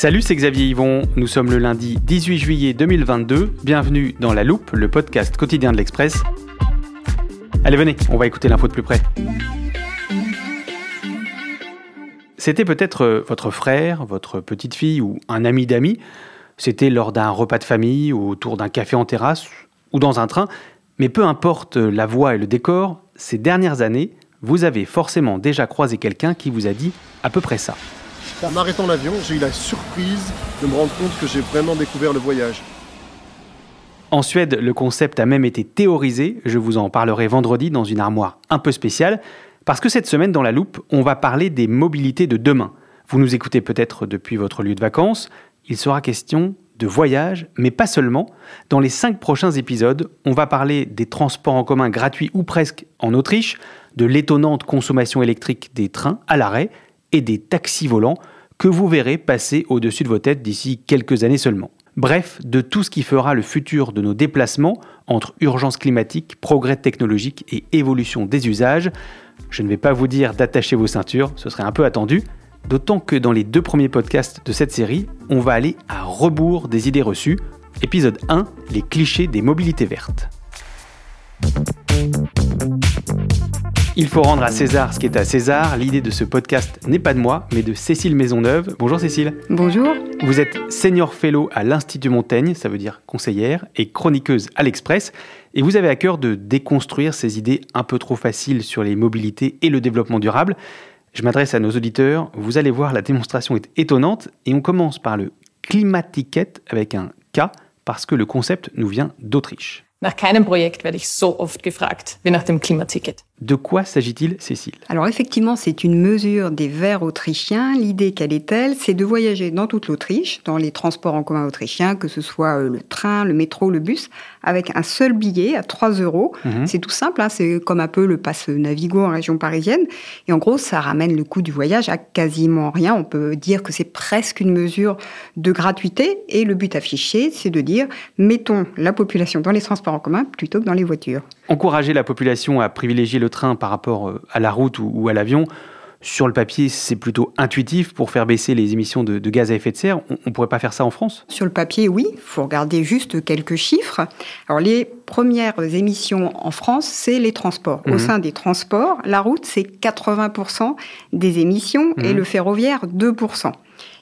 Salut, c'est Xavier Yvon. Nous sommes le lundi 18 juillet 2022. Bienvenue dans La Loupe, le podcast quotidien de l'Express. Allez, venez, on va écouter l'info de plus près. C'était peut-être euh, votre frère, votre petite fille ou un ami d'amis. C'était lors d'un repas de famille ou autour d'un café en terrasse ou dans un train. Mais peu importe la voix et le décor, ces dernières années, vous avez forcément déjà croisé quelqu'un qui vous a dit à peu près ça. En m'arrêtant l'avion, j'ai eu la surprise de me rendre compte que j'ai vraiment découvert le voyage. En Suède, le concept a même été théorisé, je vous en parlerai vendredi dans une armoire un peu spéciale, parce que cette semaine dans la loupe, on va parler des mobilités de demain. Vous nous écoutez peut-être depuis votre lieu de vacances, il sera question de voyage, mais pas seulement. Dans les cinq prochains épisodes, on va parler des transports en commun gratuits ou presque en Autriche, de l'étonnante consommation électrique des trains à l'arrêt et des taxis volants que vous verrez passer au-dessus de vos têtes d'ici quelques années seulement. Bref, de tout ce qui fera le futur de nos déplacements entre urgence climatique, progrès technologique et évolution des usages. Je ne vais pas vous dire d'attacher vos ceintures, ce serait un peu attendu, d'autant que dans les deux premiers podcasts de cette série, on va aller à rebours des idées reçues. Épisode 1, les clichés des mobilités vertes. Il faut rendre à César ce qui est à César. L'idée de ce podcast n'est pas de moi, mais de Cécile Maisonneuve. Bonjour Cécile. Bonjour. Vous êtes senior fellow à l'Institut Montaigne, ça veut dire conseillère, et chroniqueuse à l'Express. Et vous avez à cœur de déconstruire ces idées un peu trop faciles sur les mobilités et le développement durable. Je m'adresse à nos auditeurs. Vous allez voir, la démonstration est étonnante. Et on commence par le climatiquette avec un K, parce que le concept nous vient d'Autriche. Nach keinem Projekt werde ich so oft gefragt wie nach dem Klimaticket. De quoi s'agit-il, Cécile? Alors effectivement, c'est une mesure des Verts autrichiens. L'idée, quelle est-elle C'est de voyager dans toute l'Autriche, dans les transports en commun autrichiens, que ce soit euh, le train, le métro, le bus, avec un seul billet à 3 euros. Mhm. C'est tout simple, hein, c'est comme un peu le passe Navigo en région parisienne. Et en gros, ça ramène le coût du voyage à quasiment rien. On peut dire que c'est presque une mesure de gratuité. Et le but affiché, c'est de dire, mettons la population dans les transports en commun plutôt que dans les voitures. Encourager la population à privilégier le train par rapport euh, à la route ou, ou à l'avion, sur le papier, c'est plutôt intuitif pour faire baisser les émissions de, de gaz à effet de serre. On ne pourrait pas faire ça en France? Sur le papier, oui, il faut regarder juste quelques chiffres. Alors, les premières émissions en France, c'est les transports. Au Mhm. sein des transports, la route, c'est 80% des émissions et Mhm. le ferroviaire, 2%.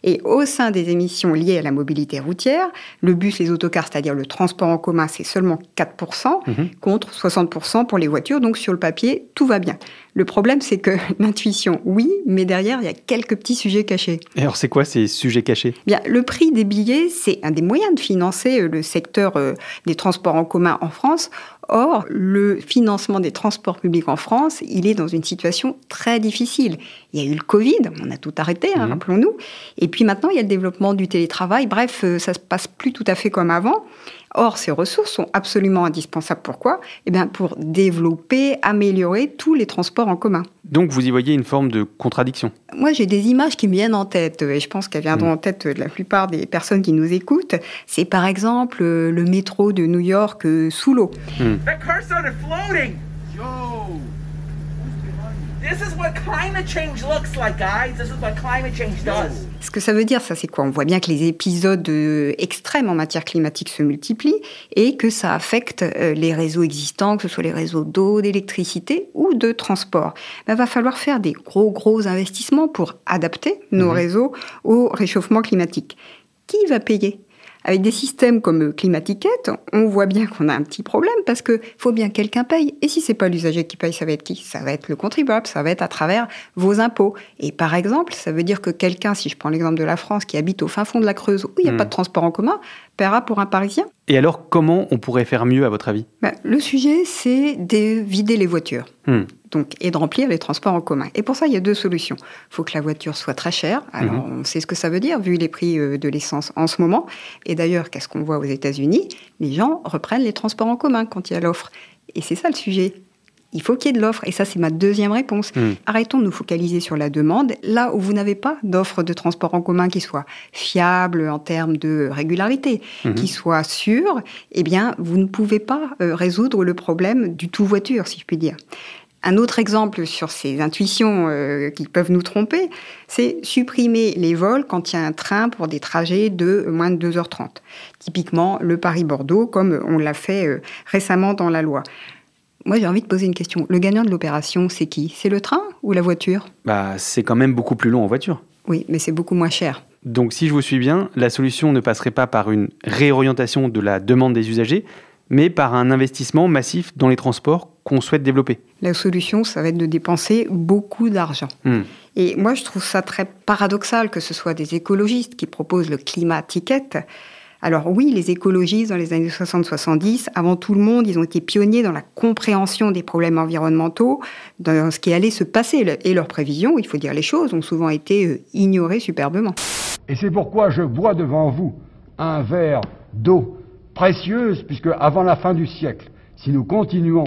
Et au sein des émissions liées à la mobilité routière, le bus, les autocars, c'est-à-dire le transport en commun, c'est seulement 4%, Mhm. contre 60% pour les voitures. Donc sur le papier, tout va bien. Le problème, c'est que l'intuition, oui, mais derrière, il y a quelques petits sujets cachés. Et alors, c'est quoi ces sujets cachés? Bien, le prix des billets, c'est un des moyens de financer euh, le secteur euh, des transports en commun en France. Or, le financement des transports publics en France, il est dans une situation très difficile. Il y a eu le Covid, on a tout arrêté, hein, Mhm. rappelons-nous. Et puis maintenant, il y a le développement du télétravail. Bref, euh, ça se passe plus tout à fait comme avant. Or, ces ressources sont absolument indispensables. Pourquoi? Eh bien, pour développer, améliorer tous les transports en commun. Donc vous y voyez une forme de contradiction? Moi, j'ai des images qui me viennent en tête, et je pense qu'elles viendront en tête de la plupart des personnes qui nous écoutent. C'est par exemple euh, le métro de New York euh, sous l'eau. That This is what climate change looks like, guys. This is what climate change does. Ce que ça veut dire, ça c'est quoi? On voit bien que les épisodes euh, extrêmes en matière climatique se multiplient et que ça affecte euh, les réseaux existants, que ce soit les réseaux d'eau, d'électricité ou de transport. Il va falloir faire des gros gros investissements pour adapter nos réseaux au réchauffement climatique. Qui va payer? Avec des systèmes comme Climatiquette, on voit bien qu'on a un petit problème parce que faut bien que quelqu'un paye. Et si c'est pas l'usager qui paye, ça va être qui? Ça va être le contribuable, ça va être à travers vos impôts. Et par exemple, ça veut dire que quelqu'un, si je prends l'exemple de la France, qui habite au fin fond de la Creuse où il n'y a Hmm. pas de transport en commun, paiera pour un Parisien. Et alors comment on pourrait faire mieux à votre avis? Ben, le sujet, c'est de vider les voitures. Hmm. Donc, et de remplir les transports en commun. Et pour ça, il y a deux solutions. Il faut que la voiture soit très chère. Alors, on sait ce que ça veut dire, vu les prix euh, de l'essence en ce moment. Et d'ailleurs, qu'est-ce qu'on voit aux États-Unis? Les gens reprennent les transports en commun quand il y a l'offre. Et c'est ça le sujet. Il faut qu'il y ait de l'offre. Et ça, c'est ma deuxième réponse. Hmm. Arrêtons de nous focaliser sur la demande, là où vous n'avez pas d'offre de transport en commun qui soit fiable en termes de régularité, qui soit sûre, eh bien, vous ne pouvez pas euh, résoudre le problème du tout voiture, si je puis dire. Un autre exemple sur ces intuitions euh, qui peuvent nous tromper, c'est supprimer les vols quand il y a un train pour des trajets de moins de 2h30. Typiquement, le Paris-Bordeaux, comme on l'a fait euh, récemment dans la loi. Moi, j'ai envie de poser une question. Le gagnant de l'opération, c'est qui? C'est le train ou la voiture? Bah c'est quand même beaucoup plus long en voiture. Oui, mais c'est beaucoup moins cher. Donc si je vous suis bien, la solution ne passerait pas par une réorientation de la demande des usagers, mais par un investissement massif dans les transports qu'on souhaite développer. La solution, ça va être de dépenser beaucoup d'argent. Hmm. Et moi, je trouve ça très paradoxal que ce soit des écologistes qui proposent le climat ticket. Alors oui, les écologistes, dans les années 60-70, avant tout le monde, ils ont été pionniers dans la compréhension des problèmes environnementaux, dans ce qui allait se passer. Et leurs prévisions, il faut dire les choses, ont souvent été euh, ignorées superbement. Et c'est pourquoi je bois devant vous un verre d'eau précieuse, puisque avant la fin du siècle, si nous continuons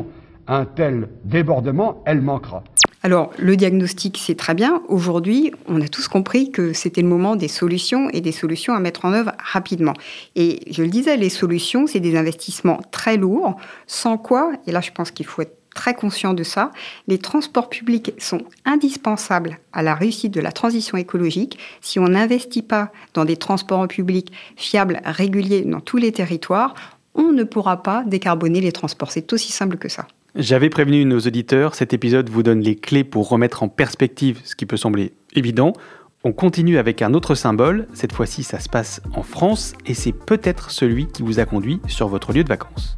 un tel débordement, elle manquera. Alors, le diagnostic, c'est très bien. Aujourd'hui, on a tous compris que c'était le moment des solutions et des solutions à mettre en œuvre rapidement. Et je le disais, les solutions, c'est des investissements très lourds, sans quoi, et là je pense qu'il faut être très conscient de ça, les transports publics sont indispensables à la réussite de la transition écologique. Si on n'investit pas dans des transports en public fiables, réguliers dans tous les territoires, on ne pourra pas décarboner les transports. C'est aussi simple que ça. J'avais prévenu nos auditeurs, cet épisode vous donne les clés pour remettre en perspective ce qui peut sembler évident. On continue avec un autre symbole, cette fois-ci ça se passe en France et c'est peut-être celui qui vous a conduit sur votre lieu de vacances.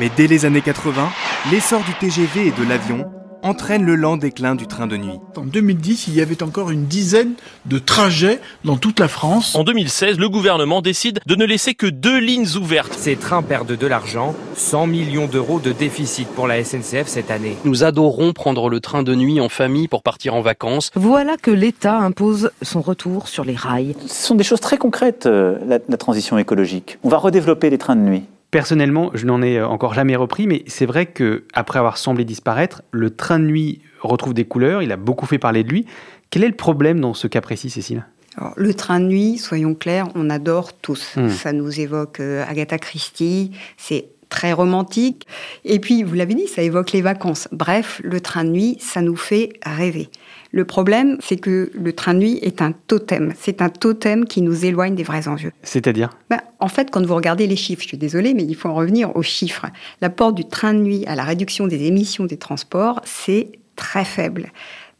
Mais dès les années 80, l'essor du TGV et de l'avion entraîne le lent déclin du train de nuit. En 2010, il y avait encore une dizaine de trajets dans toute la France. En 2016, le gouvernement décide de ne laisser que deux lignes ouvertes. Ces trains perdent de l'argent, 100 millions d'euros de déficit pour la SNCF cette année. Nous adorons prendre le train de nuit en famille pour partir en vacances. Voilà que l'État impose son retour sur les rails. Ce sont des choses très concrètes, euh, la, la transition écologique. On va redévelopper les trains de nuit. Personnellement, je n'en ai encore jamais repris, mais c'est vrai que après avoir semblé disparaître, le train de nuit retrouve des couleurs. Il a beaucoup fait parler de lui. Quel est le problème dans ce cas précis, Cécile? Alors, le train de nuit, soyons clairs, on adore tous. Mm. Ça nous évoque euh, Agatha Christie. C'est très romantique. Et puis, vous l'avez dit, ça évoque les vacances. Bref, le train de nuit, ça nous fait rêver. Le problème, c'est que le train de nuit est un totem. C'est un totem qui nous éloigne des vrais enjeux. C'est-à-dire? Ben, En fait, quand vous regardez les chiffres, je suis désolée, mais il faut en revenir aux chiffres. L'apport du train de nuit à la réduction des émissions des transports, c'est très faible.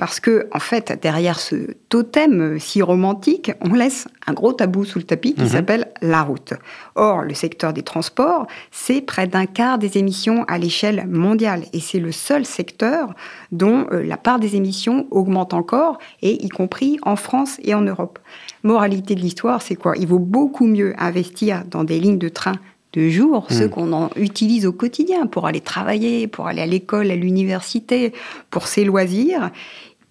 Parce que, en fait, derrière ce totem si romantique, on laisse un gros tabou sous le tapis qui mhm. s'appelle la route. Or, le secteur des transports, c'est près d'un quart des émissions à l'échelle mondiale. Et c'est le seul secteur dont euh, la part des émissions augmente encore, et y compris en France et en Europe. Moralité de l'histoire, c'est quoi? Il vaut beaucoup mieux investir dans des lignes de train de jour, ceux hmm. qu'on utilise au quotidien pour aller travailler, pour aller à l'école, à l'université, pour ses loisirs,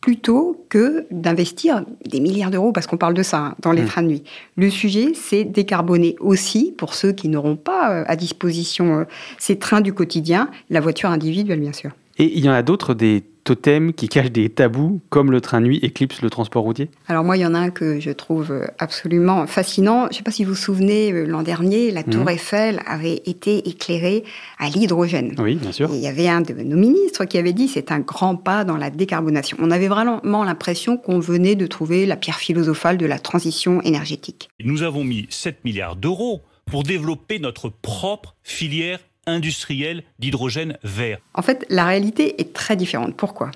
plutôt que d'investir des milliards d'euros, parce qu'on parle de ça, hein, dans les hmm. trains de nuit. Le sujet, c'est décarboner aussi, pour ceux qui n'auront pas euh, à disposition euh, ces trains du quotidien, la voiture individuelle, bien sûr. Et il y en a d'autres, des totems qui cachent des tabous, comme le train nuit éclipse le transport routier Alors moi, il y en a un que je trouve euh, absolument fascinant. Je ne sais pas si vous vous souvenez, euh, l'an dernier, la tour mhm. Eiffel avait été éclairée à l'hydrogène. Oui, bien sûr. il y avait un de nos ministres qui avait dit c'est un grand pas dans la décarbonation. On avait vraiment l'impression qu'on venait de trouver la pierre philosophale de la transition énergétique. Nous avons mis 7 milliards d'euros pour développer notre propre filière industriel d'hydrogène vert En fait, la réalité est très différente. Pourquoi?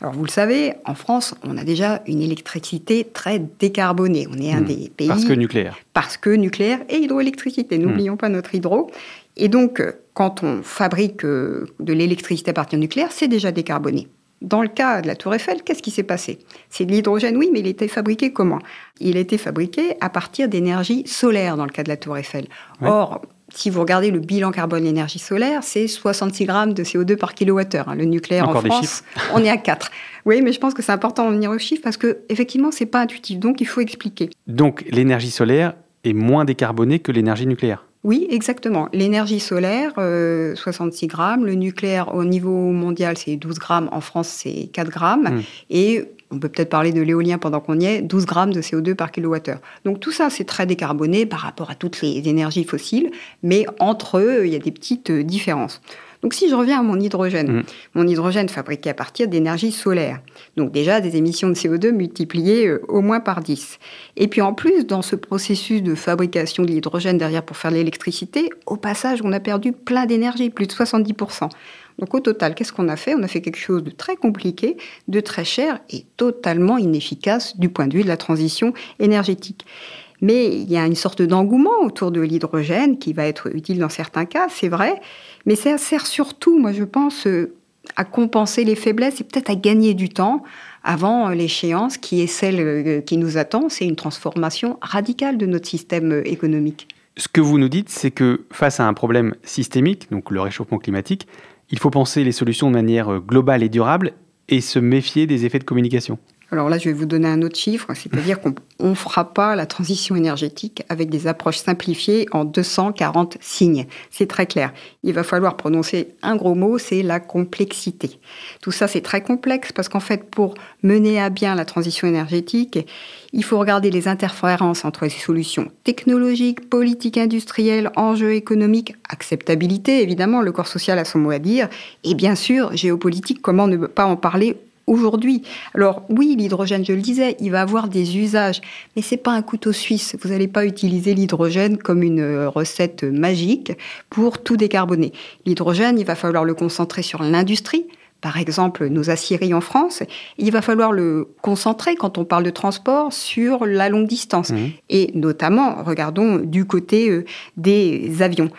Alors vous le savez, en France, on a déjà une électricité très décarbonée. On est un hmm. des pays... Parce que nucléaire. Parce que nucléaire et hydroélectricité. Hmm. N'oublions pas notre hydro. Et donc, quand on fabrique euh, de l'électricité à partir de nucléaire, c'est déjà décarboné. Dans le cas de la Tour Eiffel, qu'est-ce qui s'est passé? C'est de l'hydrogène, oui, mais il était fabriqué comment? Il a été fabriqué à partir d'énergie solaire dans le cas de la Tour Eiffel. Or, si vous regardez le bilan carbone l'énergie solaire, c'est 66 grammes de CO2 par kilowattheure. Hein. Le nucléaire en France, on est à 4. Oui, mais je pense que c'est important de venir aux chiffres parce que effectivement, c'est pas intuitif. Donc, il faut expliquer. Donc, l'énergie solaire est moins décarbonée que l'énergie nucléaire. Oui, exactement. L'énergie solaire, 66 euh, grammes. Le nucléaire, au niveau mondial, c'est 12 grammes. En France, c'est 4 grammes. Hmm. Et on peut peut-être parler de l'éolien pendant qu'on y est, 12 grammes de CO2 par kilowattheure. Donc tout ça, c'est très décarboné par rapport à toutes les énergies fossiles, mais entre eux, il y a des petites euh, différences. Donc si je reviens à mon hydrogène, mmh. mon hydrogène fabriqué à partir d'énergie solaire, donc déjà des émissions de CO2 multipliées euh, au moins par 10. Et puis en plus, dans ce processus de fabrication de l'hydrogène derrière pour faire l'électricité, au passage, on a perdu plein d'énergie, plus de 70%. Donc au total, qu'est-ce qu'on a fait? On a fait quelque chose de très compliqué, de très cher et totalement inefficace du point de vue de la transition énergétique. Mais il y a une sorte d'engouement autour de l'hydrogène qui va être utile dans certains cas, c'est vrai, mais ça sert surtout, moi je pense, euh, à compenser les faiblesses et peut-être à gagner du temps avant l'échéance qui est celle euh, qui nous attend, c'est une transformation radicale de notre système euh, économique. Ce que vous nous dites, c'est que face à un problème systémique, donc le réchauffement climatique, il faut penser les solutions de manière euh, globale et durable et se méfier des effets de communication. Alors là, je vais vous donner un autre chiffre, c'est-à-dire qu'on ne fera pas la transition énergétique avec des approches simplifiées en 240 signes. C'est très clair. Il va falloir prononcer un gros mot, c'est la complexité. Tout ça, c'est très complexe parce qu'en fait, pour mener à bien la transition énergétique, il faut regarder les interférences entre les solutions technologiques, politiques, industrielles, enjeux économiques, acceptabilité, évidemment, le corps social a son mot à dire, et bien sûr, géopolitique, comment ne pas en parler aujourd'hui. Alors oui, l'hydrogène, je le disais, il va avoir des usages, mais c'est pas un couteau suisse. Vous n'allez pas utiliser l'hydrogène comme une euh, recette magique pour tout décarboner. L'hydrogène, il va falloir le concentrer sur l'industrie. Par exemple, nos aciéries en France, il va falloir le concentrer quand on parle de transport sur la longue distance. Mmh. Et notamment, regardons du côté euh, des avions.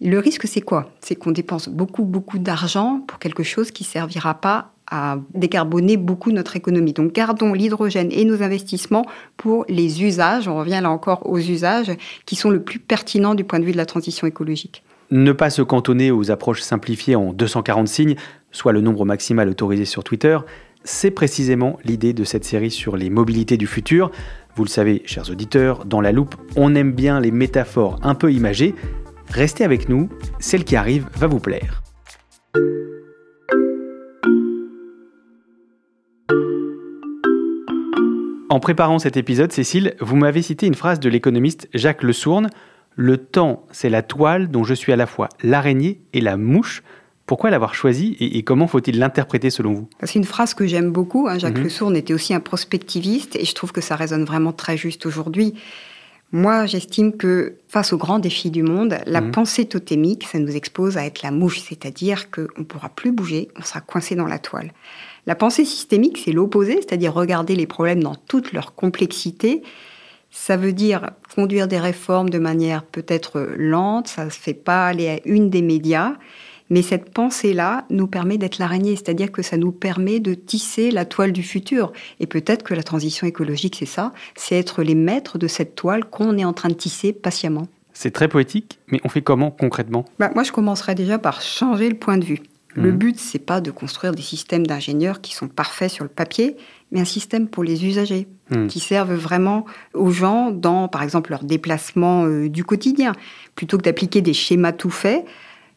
Le risque, c'est quoi? C'est qu'on dépense beaucoup, beaucoup d'argent pour quelque chose qui ne servira pas à décarboner beaucoup notre économie. Donc gardons l'hydrogène et nos investissements pour les usages, on revient là encore aux usages, qui sont le plus pertinents du point de vue de la transition écologique. Ne pas se cantonner aux approches simplifiées en 240 signes, soit le nombre maximal autorisé sur Twitter, c'est précisément l'idée de cette série sur les mobilités du futur. Vous le savez, chers auditeurs, dans la loupe, on aime bien les métaphores un peu imagées. Restez avec nous, celle qui arrive va vous plaire. En préparant cet épisode, Cécile, vous m'avez cité une phrase de l'économiste Jacques Le Le temps, c'est la toile dont je suis à la fois l'araignée et la mouche. Pourquoi l'avoir choisi et, comment faut-il l'interpréter selon vous? C'est une phrase que j'aime beaucoup. Hein. Jacques Mhm. Le Sourd était aussi un prospectiviste et je trouve que ça résonne vraiment très juste aujourd'hui. Moi, j'estime que face aux grands défis du monde, la Mhm. pensée totémique, ça nous expose à être la mouche, c'est-à-dire qu'on ne pourra plus bouger, on sera coincé dans la toile. La pensée systémique, c'est l'opposé, c'est-à-dire regarder les problèmes dans toute leur complexité. Ça veut dire conduire des réformes de manière peut-être lente, ça ne se fait pas aller à une des médias, mais cette pensée-là nous permet d'être l'araignée, c'est-à-dire que ça nous permet de tisser la toile du futur. Et peut-être que la transition écologique, c'est ça, c'est être les maîtres de cette toile qu'on est en train de tisser patiemment. C'est très poétique, mais on fait comment concrètement? Bah, moi, je commencerais déjà par changer le point de vue. Le Mhm. but, c'est pas de construire des systèmes d'ingénieurs qui sont parfaits sur le papier, mais un système pour les usagers, Mhm. qui servent vraiment aux gens dans, par exemple, leur déplacement euh, du quotidien. Plutôt que d'appliquer des schémas tout faits,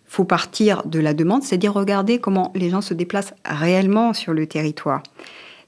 faut partir de la demande, c'est-à-dire regarder comment les gens se déplacent réellement sur le territoire.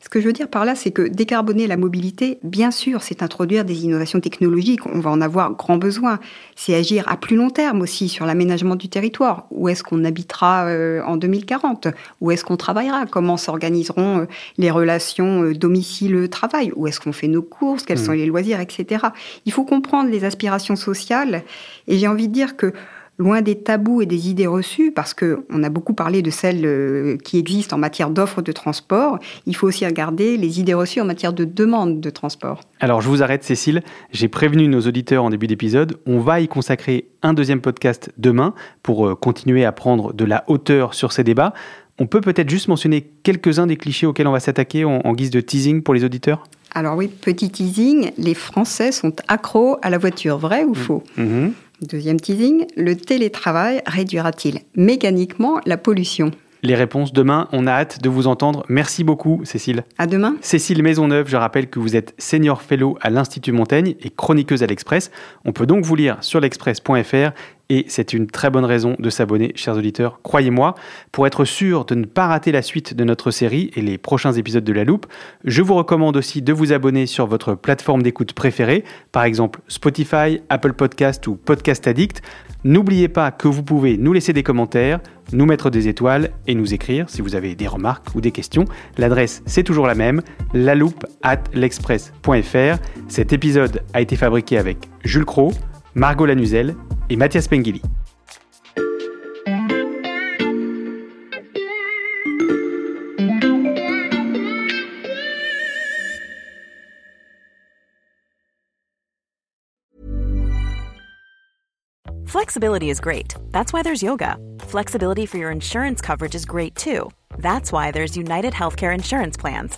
Ce que je veux dire par là, c'est que décarboner la mobilité, bien sûr, c'est introduire des innovations technologiques. On va en avoir grand besoin. C'est agir à plus long terme aussi sur l'aménagement du territoire. Où est-ce qu'on habitera euh, en 2040 Où est-ce qu'on travaillera? Comment s'organiseront euh, les relations euh, domicile-travail? Où est-ce qu'on fait nos courses? Quels Mhm. sont les loisirs, etc. Il faut comprendre les aspirations sociales. Et j'ai envie de dire que loin des tabous et des idées reçues, parce qu'on a beaucoup parlé de celles euh, qui existent en matière d'offres de transport, il faut aussi regarder les idées reçues en matière de demande de transport. Alors je vous arrête Cécile, j'ai prévenu nos auditeurs en début d'épisode, on va y consacrer un deuxième podcast demain pour euh, continuer à prendre de la hauteur sur ces débats. On peut peut-être juste mentionner quelques-uns des clichés auxquels on va s'attaquer en, en guise de teasing pour les auditeurs? Alors oui, petit teasing, les Français sont accros à la voiture, vrai ou faux? Mhm. Deuxième teasing, le télétravail réduira-t-il mécaniquement la pollution Les réponses demain, on a hâte de vous entendre. Merci beaucoup Cécile. À demain Cécile Maisonneuve, je rappelle que vous êtes senior fellow à l'Institut Montaigne et chroniqueuse à l'Express. On peut donc vous lire sur l'express.fr et c'est une très bonne raison de s'abonner, chers auditeurs, croyez-moi. Pour être sûr de ne pas rater la suite de notre série et les prochains épisodes de La Loupe, je vous recommande aussi de vous abonner sur votre plateforme d'écoute préférée, par exemple Spotify, Apple Podcast ou Podcast Addict. N'oubliez pas que vous pouvez nous laisser des commentaires, nous mettre des étoiles et nous écrire si vous avez des remarques ou des questions. L'adresse, c'est toujours la même, laloupe at l'express.fr. Cet épisode a été fabriqué avec Jules Cro, Margot Lanuzel et Mathias Pengili. Flexibility is great. That's why there's yoga. Flexibility for your insurance coverage is great too. That's why there's United Healthcare Insurance Plans.